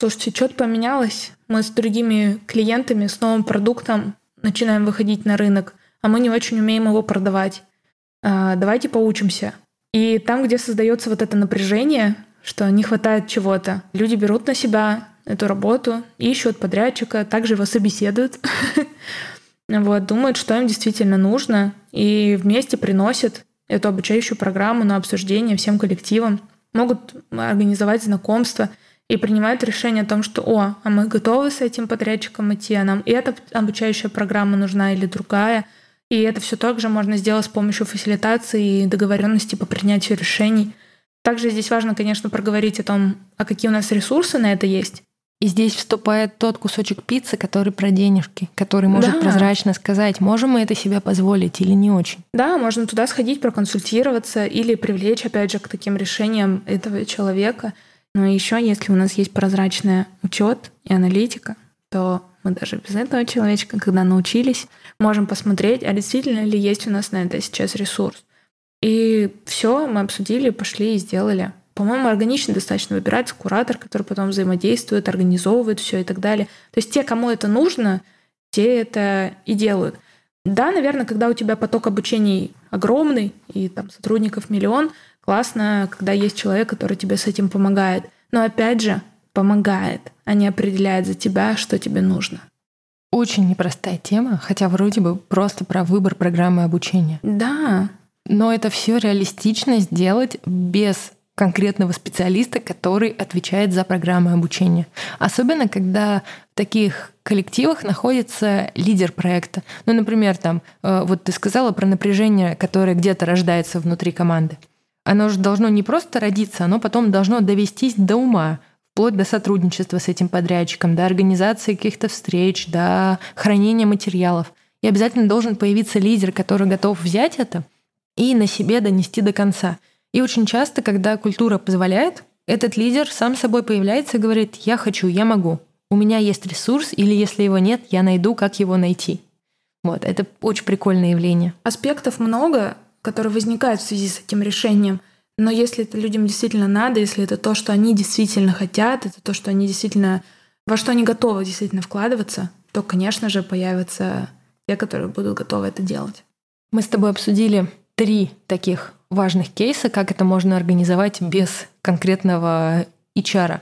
слушайте, что-то поменялось, мы с другими клиентами, с новым продуктом начинаем выходить на рынок, а мы не очень умеем его продавать. А, давайте поучимся. И там, где создается вот это напряжение, что не хватает чего-то, люди берут на себя эту работу, ищут подрядчика, также его собеседуют, вот, думают, что им действительно нужно, и вместе приносят эту обучающую программу на обсуждение всем коллективам, могут организовать знакомства и принимают решение о том, что, о, а мы готовы с этим подрядчиком идти, а нам эта обучающая программа нужна или другая — и это все также можно сделать с помощью фасилитации и договоренности по принятию решений. Также здесь важно, конечно, проговорить о том, а какие у нас ресурсы на это есть. И здесь вступает тот кусочек пиццы, который про денежки, который может да. прозрачно сказать, можем мы это себе позволить или не очень. Да, можно туда сходить, проконсультироваться или привлечь, опять же, к таким решениям этого человека. Но еще, если у нас есть прозрачный учет и аналитика, то мы даже без этого человечка, когда научились, можем посмотреть, а действительно ли есть у нас на это сейчас ресурс. И все, мы обсудили, пошли и сделали. По-моему, органично достаточно выбирается куратор, который потом взаимодействует, организовывает все и так далее. То есть те, кому это нужно, те это и делают. Да, наверное, когда у тебя поток обучений огромный, и там сотрудников миллион, классно, когда есть человек, который тебе с этим помогает. Но опять же, помогает, а не определяет за тебя, что тебе нужно. Очень непростая тема, хотя вроде бы просто про выбор программы обучения. Да. Но это все реалистично сделать без конкретного специалиста, который отвечает за программы обучения. Особенно, когда в таких коллективах находится лидер проекта. Ну, например, там, э, вот ты сказала про напряжение, которое где-то рождается внутри команды. Оно же должно не просто родиться, оно потом должно довестись до ума, вплоть до сотрудничества с этим подрядчиком, до организации каких-то встреч, до хранения материалов. И обязательно должен появиться лидер, который готов взять это и на себе донести до конца. И очень часто, когда культура позволяет, этот лидер сам собой появляется и говорит, я хочу, я могу. У меня есть ресурс, или если его нет, я найду, как его найти. Вот, это очень прикольное явление. Аспектов много, которые возникают в связи с этим решением. Но если это людям действительно надо, если это то, что они действительно хотят, это то, что они действительно во что они готовы действительно вкладываться, то, конечно же, появятся те, которые будут готовы это делать. Мы с тобой обсудили три таких важных кейса, как это можно организовать без конкретного HR.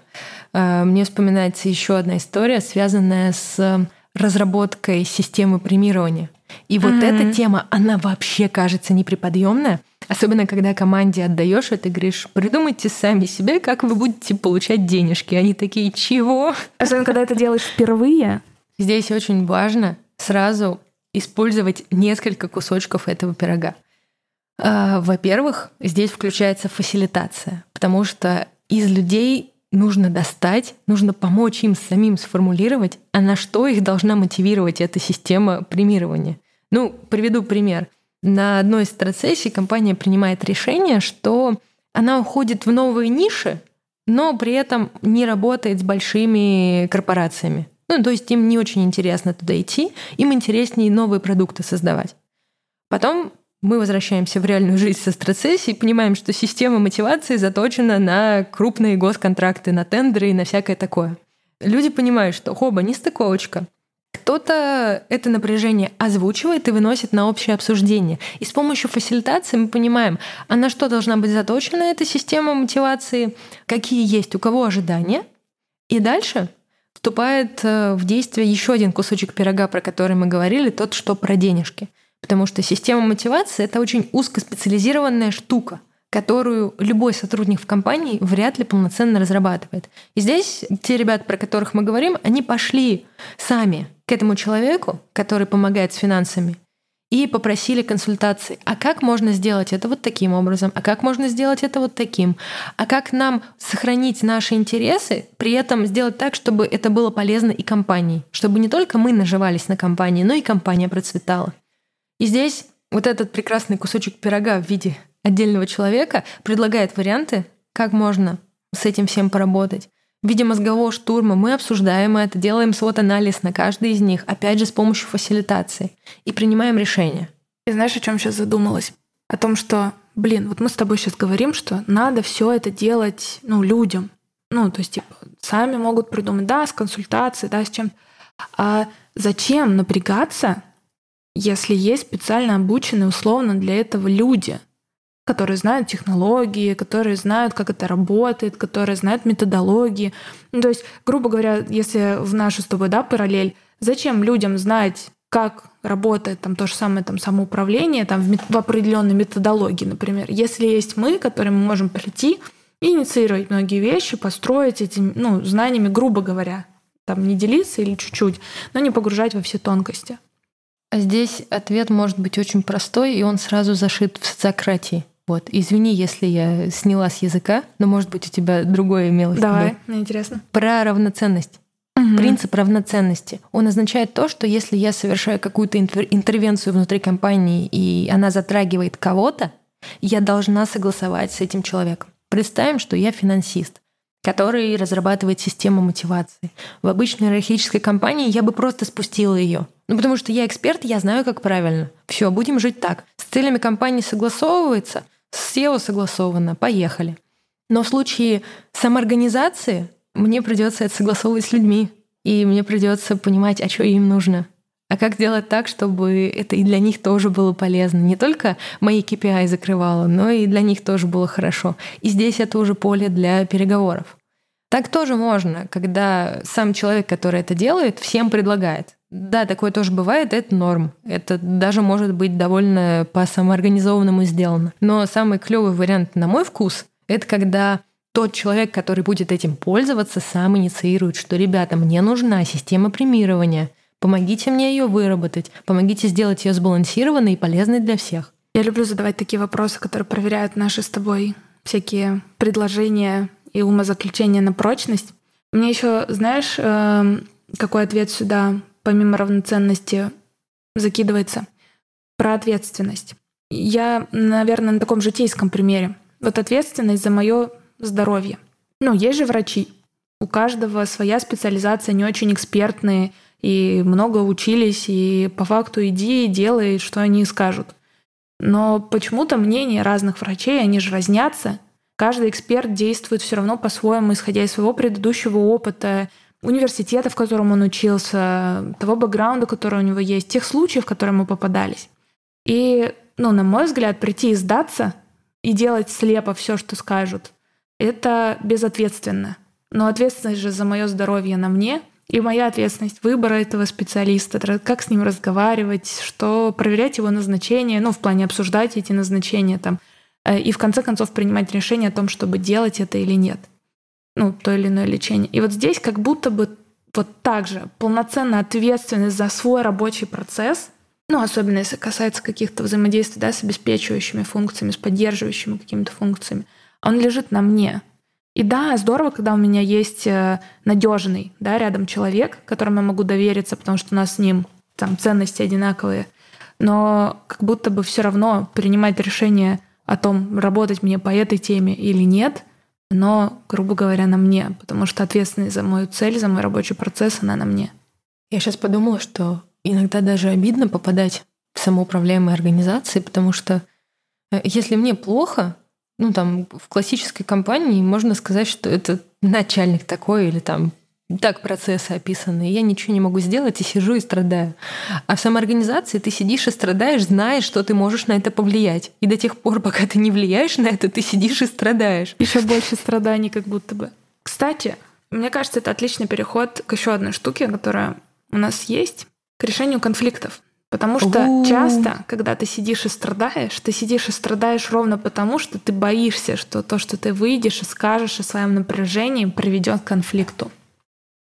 Э, мне вспоминается еще одна история, связанная с разработкой системы премирования. И вот mm-hmm. эта тема, она вообще кажется неприподъемная. Особенно, когда команде отдаешь это, говоришь, придумайте сами себе, как вы будете получать денежки. Они такие, чего? Особенно, когда это делаешь впервые. Здесь очень важно сразу использовать несколько кусочков этого пирога. А, во-первых, здесь включается фасилитация, потому что из людей нужно достать, нужно помочь им самим сформулировать, а на что их должна мотивировать эта система премирования. Ну, приведу пример. На одной из стратсессий компания принимает решение, что она уходит в новые ниши, но при этом не работает с большими корпорациями. Ну, то есть им не очень интересно туда идти, им интереснее новые продукты создавать. Потом мы возвращаемся в реальную жизнь со стратсессией понимаем, что система мотивации заточена на крупные госконтракты, на тендеры и на всякое такое. Люди понимают, что хоба, не стыковочка. Кто-то это напряжение озвучивает и выносит на общее обсуждение. И с помощью фасилитации мы понимаем, а на что должна быть заточена эта система мотивации, какие есть у кого ожидания. И дальше вступает э, в действие еще один кусочек пирога, про который мы говорили, тот, что про денежки – Потому что система мотивации — это очень узкоспециализированная штука, которую любой сотрудник в компании вряд ли полноценно разрабатывает. И здесь те ребята, про которых мы говорим, они пошли сами к этому человеку, который помогает с финансами, и попросили консультации. А как можно сделать это вот таким образом? А как можно сделать это вот таким? А как нам сохранить наши интересы, при этом сделать так, чтобы это было полезно и компании? Чтобы не только мы наживались на компании, но и компания процветала. И здесь вот этот прекрасный кусочек пирога в виде отдельного человека предлагает варианты, как можно с этим всем поработать. В виде мозгового штурма мы обсуждаем это, делаем свод-анализ на каждый из них, опять же с помощью фасилитации, и принимаем решение. И знаешь, о чем сейчас задумалась? О том, что, блин, вот мы с тобой сейчас говорим, что надо все это делать, ну, людям. Ну, то есть, типа, сами могут придумать, да, с консультацией, да, с чем. А зачем напрягаться если есть специально обученные условно для этого люди, которые знают технологии, которые знают, как это работает, которые знают методологии. Ну, то есть, грубо говоря, если в нашу с тобой да, параллель, зачем людям знать, как работает там то же самое там самоуправление там в, в определенной методологии, например. Если есть мы, которые мы можем прийти и инициировать многие вещи, построить этими ну, знаниями, грубо говоря, там не делиться или чуть-чуть, но не погружать во все тонкости. А здесь ответ может быть очень простой, и он сразу зашит в социократии. Вот, извини, если я сняла с языка, но, может быть, у тебя другое имелось Давай, мне интересно. Про равноценность. Угу. Принцип равноценности. Он означает то, что если я совершаю какую-то интервенцию внутри компании, и она затрагивает кого-то, я должна согласовать с этим человеком. Представим, что я финансист который разрабатывает систему мотивации. В обычной иерархической компании я бы просто спустила ее. Ну, потому что я эксперт, я знаю, как правильно. Все, будем жить так. С целями компании согласовывается, с SEO согласовано, поехали. Но в случае самоорганизации мне придется это согласовывать с людьми. И мне придется понимать, а что им нужно. А как сделать так, чтобы это и для них тоже было полезно? Не только мои KPI закрывало, но и для них тоже было хорошо. И здесь это уже поле для переговоров. Так тоже можно, когда сам человек, который это делает, всем предлагает. Да, такое тоже бывает, это норм. Это даже может быть довольно по самоорганизованному сделано. Но самый клевый вариант, на мой вкус, это когда тот человек, который будет этим пользоваться, сам инициирует, что, ребята, мне нужна система премирования – Помогите мне ее выработать, помогите сделать ее сбалансированной и полезной для всех. Я люблю задавать такие вопросы, которые проверяют наши с тобой всякие предложения и умозаключения на прочность. Мне еще, знаешь, эм, какой ответ сюда, помимо равноценности, закидывается? Про ответственность. Я, наверное, на таком житейском примере. Вот ответственность за мое здоровье. Ну, есть же врачи. У каждого своя специализация, не очень экспертные, и много учились, и по факту иди и делай, что они скажут. Но почему-то мнения разных врачей, они же разнятся. Каждый эксперт действует все равно по-своему, исходя из своего предыдущего опыта, университета, в котором он учился, того бэкграунда, который у него есть, тех случаев, в которые ему попадались. И, ну, на мой взгляд, прийти и сдаться и делать слепо все, что скажут, это безответственно. Но ответственность же за мое здоровье на мне, и моя ответственность выбора этого специалиста, как с ним разговаривать, что проверять его назначение, ну, в плане обсуждать эти назначения там, э, и в конце концов принимать решение о том, чтобы делать это или нет. Ну, то или иное лечение. И вот здесь как будто бы вот так же полноценная ответственность за свой рабочий процесс, ну, особенно если касается каких-то взаимодействий да, с обеспечивающими функциями, с поддерживающими какими-то функциями, он лежит на мне. И да, здорово, когда у меня есть э, надежный, да, рядом человек, которому я могу довериться, потому что у нас с ним там ценности одинаковые. Но как будто бы все равно принимать решение о том, работать мне по этой теме или нет, но, грубо говоря, на мне, потому что ответственность за мою цель, за мой рабочий процесс, она на мне. Я сейчас подумала, что иногда даже обидно попадать в самоуправляемые организации, потому что э, если мне плохо, ну, там, в классической компании можно сказать, что это начальник такой или там так процессы описаны, и я ничего не могу сделать и сижу и страдаю. А в самоорганизации ты сидишь и страдаешь, знаешь, что ты можешь на это повлиять. И до тех пор, пока ты не влияешь на это, ты сидишь и страдаешь. Еще больше страданий как будто бы. Кстати, мне кажется, это отличный переход к еще одной штуке, которая у нас есть, к решению конфликтов. Потому что У-у-у. часто, когда ты сидишь и страдаешь, ты сидишь и страдаешь ровно потому, что ты боишься, что то, что ты выйдешь и скажешь о своем напряжении, приведет к конфликту.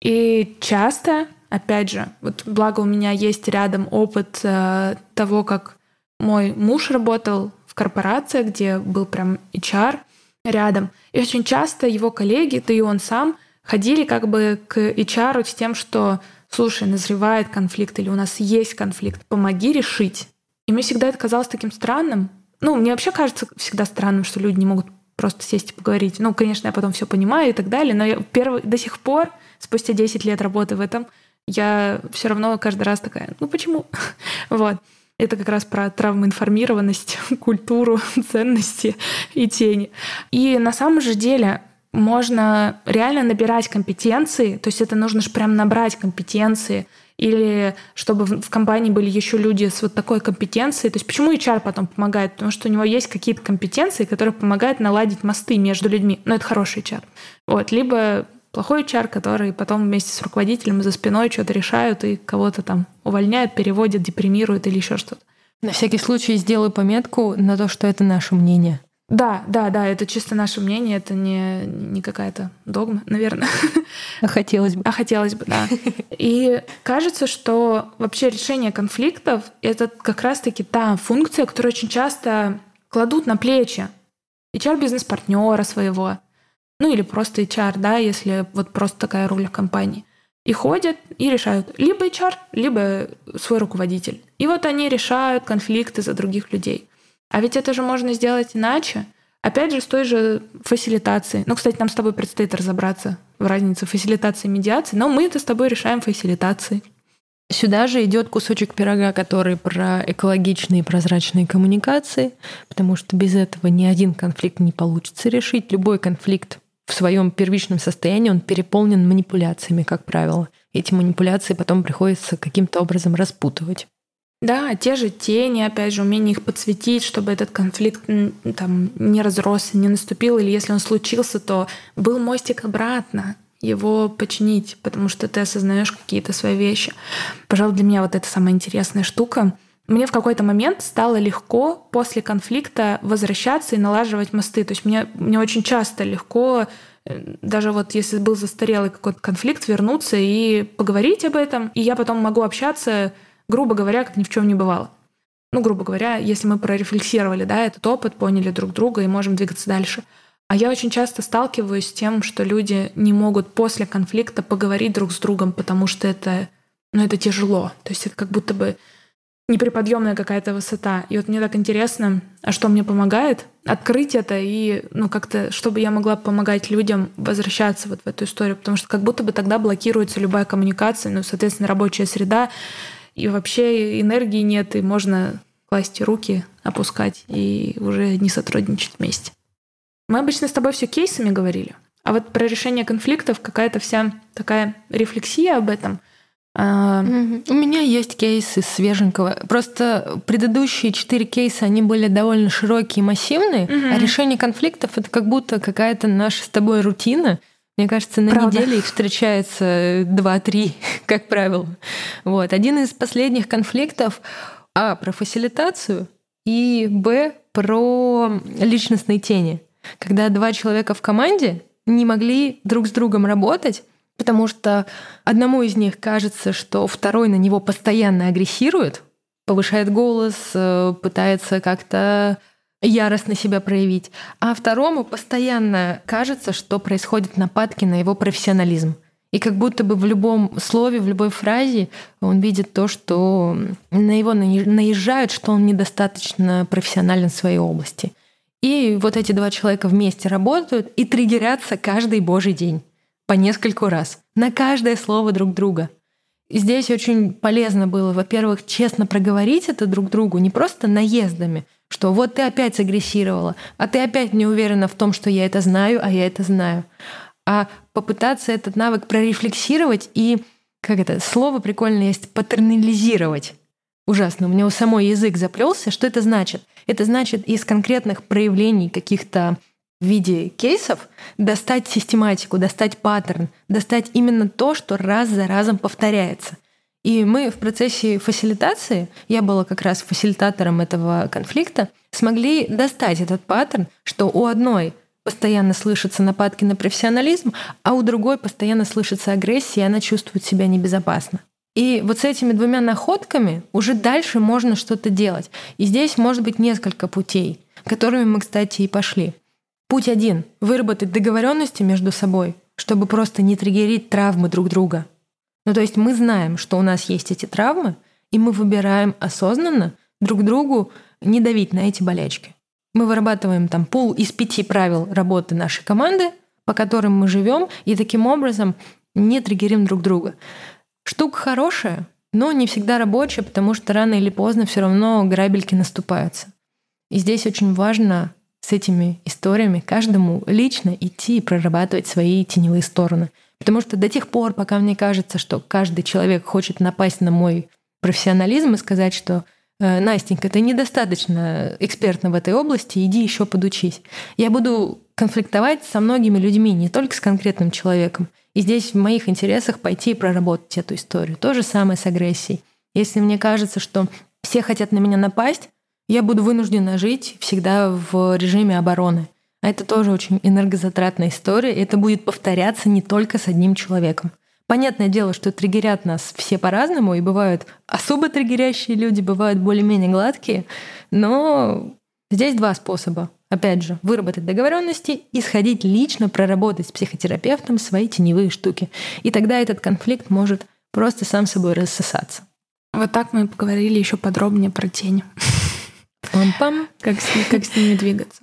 И часто, опять же, вот благо у меня есть рядом опыт э, того, как мой муж работал в корпорации, где был прям HR рядом. И очень часто его коллеги, да и он сам, ходили как бы к HR с тем, что слушай, назревает конфликт или у нас есть конфликт, помоги решить. И мне всегда это казалось таким странным. Ну, мне вообще кажется всегда странным, что люди не могут просто сесть и поговорить. Ну, конечно, я потом все понимаю и так далее, но я первый, до сих пор, спустя 10 лет работы в этом, я все равно каждый раз такая, ну почему? вот. Это как раз про травмоинформированность, культуру, ценности и тени. И на самом же деле можно реально набирать компетенции, то есть это нужно же прям набрать компетенции, или чтобы в компании были еще люди с вот такой компетенцией. То есть почему HR потом помогает? Потому что у него есть какие-то компетенции, которые помогают наладить мосты между людьми. Но это хороший HR. Вот. Либо плохой HR, который потом вместе с руководителем за спиной что-то решают и кого-то там увольняют, переводят, депримируют или еще что-то. На всякий случай сделаю пометку на то, что это наше мнение. Да, да, да, это чисто наше мнение, это не, не какая-то догма, наверное. А хотелось бы. А хотелось бы, да. И кажется, что вообще решение конфликтов — это как раз-таки та функция, которую очень часто кладут на плечи HR-бизнес-партнера своего, ну или просто HR, да, если вот просто такая роль в компании. И ходят и решают либо HR, либо свой руководитель. И вот они решают конфликты за других людей. А ведь это же можно сделать иначе. Опять же, с той же фасилитацией. Ну, кстати, нам с тобой предстоит разобраться в разнице фасилитации и медиации, но мы это с тобой решаем фасилитацией. Сюда же идет кусочек пирога, который про экологичные и прозрачные коммуникации, потому что без этого ни один конфликт не получится решить. Любой конфликт в своем первичном состоянии он переполнен манипуляциями, как правило. Эти манипуляции потом приходится каким-то образом распутывать. Да, те же тени, опять же, умение их подсветить, чтобы этот конфликт там не разросся, не наступил, или если он случился, то был мостик обратно его починить, потому что ты осознаешь какие-то свои вещи. Пожалуй, для меня вот это самая интересная штука. Мне в какой-то момент стало легко после конфликта возвращаться и налаживать мосты. То есть мне, мне очень часто легко э, даже вот если был застарелый какой-то конфликт, вернуться и поговорить об этом. И я потом могу общаться грубо говоря, как ни в чем не бывало. Ну, грубо говоря, если мы прорефлексировали, да, этот опыт, поняли друг друга и можем двигаться дальше. А я очень часто сталкиваюсь с тем, что люди не могут после конфликта поговорить друг с другом, потому что это, ну, это тяжело. То есть это как будто бы неприподъемная какая-то высота. И вот мне так интересно, а что мне помогает открыть это и, ну, как-то, чтобы я могла помогать людям возвращаться вот в эту историю, потому что как будто бы тогда блокируется любая коммуникация, ну, соответственно, рабочая среда, и вообще энергии нет, и можно класть руки, опускать и уже не сотрудничать вместе. Мы обычно с тобой все кейсами говорили, а вот про решение конфликтов какая-то вся такая рефлексия об этом. У меня есть кейсы свеженького. Просто предыдущие четыре кейса, они были довольно широкие и массивные, угу. а решение конфликтов это как будто какая-то наша с тобой рутина. Мне кажется, на Правда. неделе их встречается два-три, как правило. Вот. Один из последних конфликтов А про фасилитацию и Б про личностные тени. Когда два человека в команде не могли друг с другом работать, потому что одному из них кажется, что второй на него постоянно агрессирует, повышает голос, э, пытается как-то яростно себя проявить, а второму постоянно кажется, что происходят нападки на его профессионализм. И как будто бы в любом слове, в любой фразе он видит то, что на него наезжают, что он недостаточно профессионален в своей области. И вот эти два человека вместе работают и триггерятся каждый божий день по нескольку раз на каждое слово друг друга. И здесь очень полезно было, во-первых, честно проговорить это друг другу, не просто наездами, что вот ты опять сагрессировала, а ты опять не уверена в том, что я это знаю, а я это знаю. А попытаться этот навык прорефлексировать и, как это, слово прикольное есть, патернализировать. Ужасно, у меня у самой язык заплелся. Что это значит? Это значит из конкретных проявлений каких-то в виде кейсов достать систематику, достать паттерн, достать именно то, что раз за разом повторяется. И мы в процессе фасилитации, я была как раз фасилитатором этого конфликта, смогли достать этот паттерн, что у одной постоянно слышатся нападки на профессионализм, а у другой постоянно слышится агрессия, и она чувствует себя небезопасно. И вот с этими двумя находками уже дальше можно что-то делать. И здесь может быть несколько путей, которыми мы, кстати, и пошли. Путь один — выработать договоренности между собой, чтобы просто не триггерить травмы друг друга. Ну то есть мы знаем, что у нас есть эти травмы, и мы выбираем осознанно друг другу не давить на эти болячки. Мы вырабатываем там пул из пяти правил работы нашей команды, по которым мы живем, и таким образом не триггерим друг друга. Штука хорошая, но не всегда рабочая, потому что рано или поздно все равно грабельки наступаются. И здесь очень важно с этими историями каждому лично идти и прорабатывать свои теневые стороны. Потому что до тех пор, пока мне кажется, что каждый человек хочет напасть на мой профессионализм и сказать, что «Э, Настенька, ты недостаточно экспертна в этой области, иди еще подучись. Я буду конфликтовать со многими людьми, не только с конкретным человеком. И здесь в моих интересах пойти и проработать эту историю. То же самое с агрессией. Если мне кажется, что все хотят на меня напасть, я буду вынуждена жить всегда в режиме обороны. А это тоже очень энергозатратная история, и это будет повторяться не только с одним человеком. Понятное дело, что триггерят нас все по-разному, и бывают особо триггерящие люди, бывают более-менее гладкие, но здесь два способа. Опять же, выработать договоренности и сходить лично проработать с психотерапевтом свои теневые штуки. И тогда этот конфликт может просто сам собой рассосаться. Вот так мы поговорили еще подробнее про тень. Пам-пам. Как с, как с ними двигаться.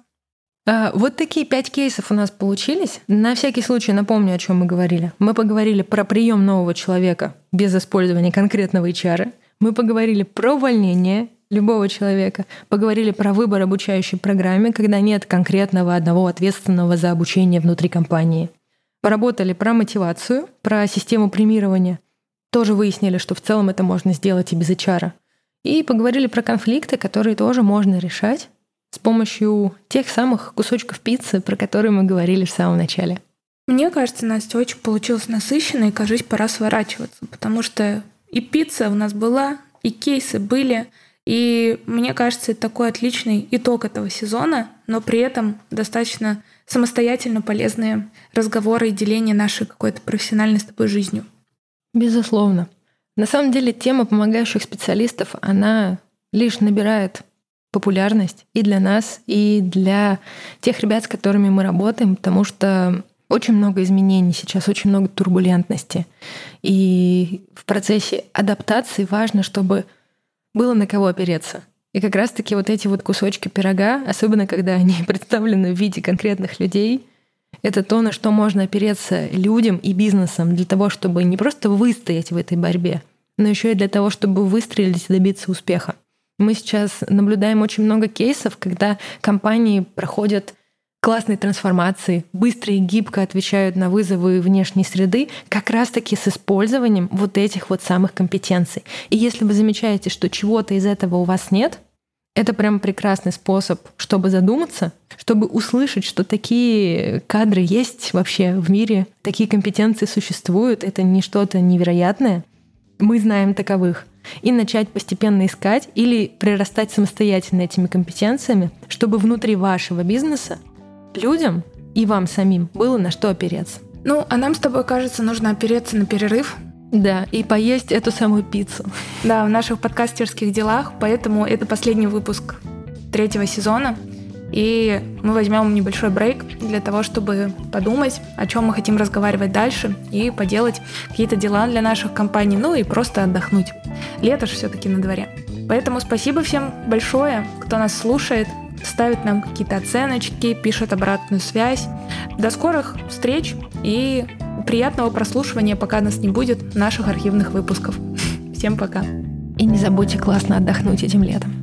А, вот такие пять кейсов у нас получились. На всякий случай напомню, о чем мы говорили. Мы поговорили про прием нового человека без использования конкретного HR. Мы поговорили про увольнение любого человека. Поговорили про выбор обучающей программы, когда нет конкретного одного ответственного за обучение внутри компании. Поработали про мотивацию, про систему премирования. Тоже выяснили, что в целом это можно сделать и без HR. И поговорили про конфликты, которые тоже можно решать с помощью тех самых кусочков пиццы, про которые мы говорили в самом начале. Мне кажется, Настя очень получилось насыщенно, и, кажется, пора сворачиваться, потому что и пицца у нас была, и кейсы были, и мне кажется, это такой отличный итог этого сезона, но при этом достаточно самостоятельно полезные разговоры и деление нашей какой-то профессиональной с тобой жизнью. Безусловно. На самом деле тема помогающих специалистов, она лишь набирает популярность и для нас, и для тех ребят, с которыми мы работаем, потому что очень много изменений сейчас, очень много турбулентности. И в процессе адаптации важно, чтобы было на кого опереться. И как раз-таки вот эти вот кусочки пирога, особенно когда они представлены в виде конкретных людей, это то, на что можно опереться людям и бизнесам для того, чтобы не просто выстоять в этой борьбе, но еще и для того, чтобы выстрелить и добиться успеха. Мы сейчас наблюдаем очень много кейсов, когда компании проходят классные трансформации, быстро и гибко отвечают на вызовы внешней среды, как раз-таки с использованием вот этих вот самых компетенций. И если вы замечаете, что чего-то из этого у вас нет, это прям прекрасный способ, чтобы задуматься, чтобы услышать, что такие кадры есть вообще в мире, такие компетенции существуют, это не что-то невероятное. Мы знаем таковых. И начать постепенно искать или прирастать самостоятельно этими компетенциями, чтобы внутри вашего бизнеса людям и вам самим было на что опереться. Ну, а нам с тобой, кажется, нужно опереться на перерыв, да, и поесть эту самую пиццу. Да, в наших подкастерских делах, поэтому это последний выпуск третьего сезона. И мы возьмем небольшой брейк для того, чтобы подумать, о чем мы хотим разговаривать дальше и поделать какие-то дела для наших компаний, ну и просто отдохнуть. Лето же все-таки на дворе. Поэтому спасибо всем большое, кто нас слушает, ставит нам какие-то оценочки, пишет обратную связь. До скорых встреч и приятного прослушивания, пока нас не будет, наших архивных выпусков. Всем пока. И не забудьте классно отдохнуть этим летом.